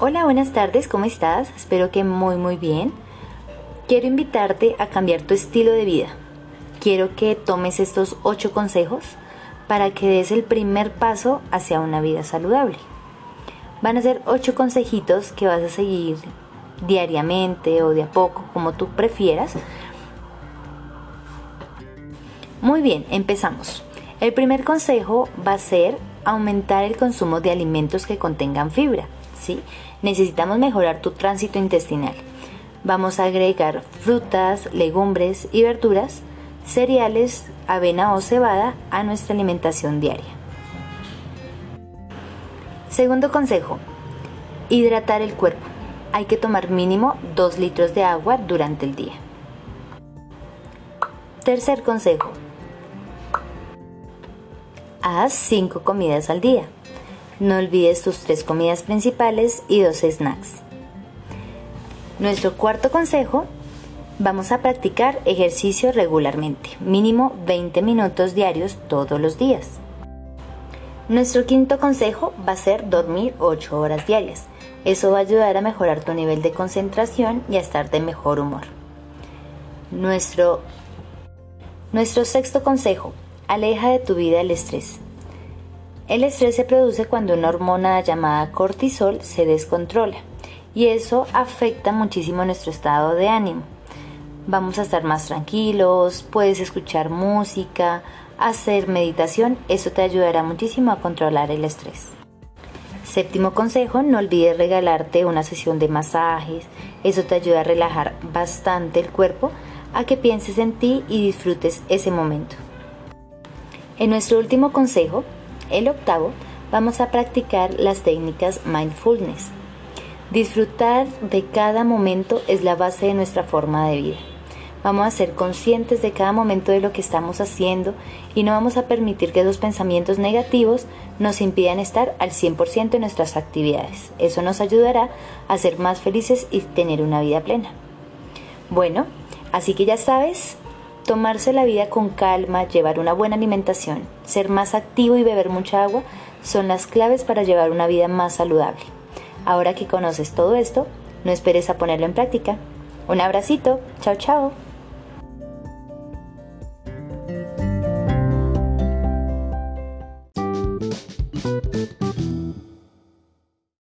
Hola, buenas tardes, ¿cómo estás? Espero que muy muy bien. Quiero invitarte a cambiar tu estilo de vida. Quiero que tomes estos ocho consejos para que des el primer paso hacia una vida saludable. Van a ser ocho consejitos que vas a seguir diariamente o de a poco, como tú prefieras. Muy bien, empezamos. El primer consejo va a ser aumentar el consumo de alimentos que contengan fibra. Necesitamos mejorar tu tránsito intestinal. Vamos a agregar frutas, legumbres y verduras, cereales, avena o cebada a nuestra alimentación diaria. Segundo consejo, hidratar el cuerpo. Hay que tomar mínimo 2 litros de agua durante el día. Tercer consejo, haz 5 comidas al día. No olvides tus tres comidas principales y dos snacks. Nuestro cuarto consejo, vamos a practicar ejercicio regularmente, mínimo 20 minutos diarios todos los días. Nuestro quinto consejo va a ser dormir 8 horas diarias. Eso va a ayudar a mejorar tu nivel de concentración y a estar de mejor humor. Nuestro, nuestro sexto consejo, aleja de tu vida el estrés. El estrés se produce cuando una hormona llamada cortisol se descontrola y eso afecta muchísimo nuestro estado de ánimo. Vamos a estar más tranquilos, puedes escuchar música, hacer meditación, eso te ayudará muchísimo a controlar el estrés. Séptimo consejo, no olvides regalarte una sesión de masajes, eso te ayuda a relajar bastante el cuerpo, a que pienses en ti y disfrutes ese momento. En nuestro último consejo, el octavo, vamos a practicar las técnicas mindfulness. Disfrutar de cada momento es la base de nuestra forma de vida. Vamos a ser conscientes de cada momento de lo que estamos haciendo y no vamos a permitir que esos pensamientos negativos nos impidan estar al 100% en nuestras actividades. Eso nos ayudará a ser más felices y tener una vida plena. Bueno, así que ya sabes, Tomarse la vida con calma, llevar una buena alimentación, ser más activo y beber mucha agua son las claves para llevar una vida más saludable. Ahora que conoces todo esto, no esperes a ponerlo en práctica. Un abracito, chao chao.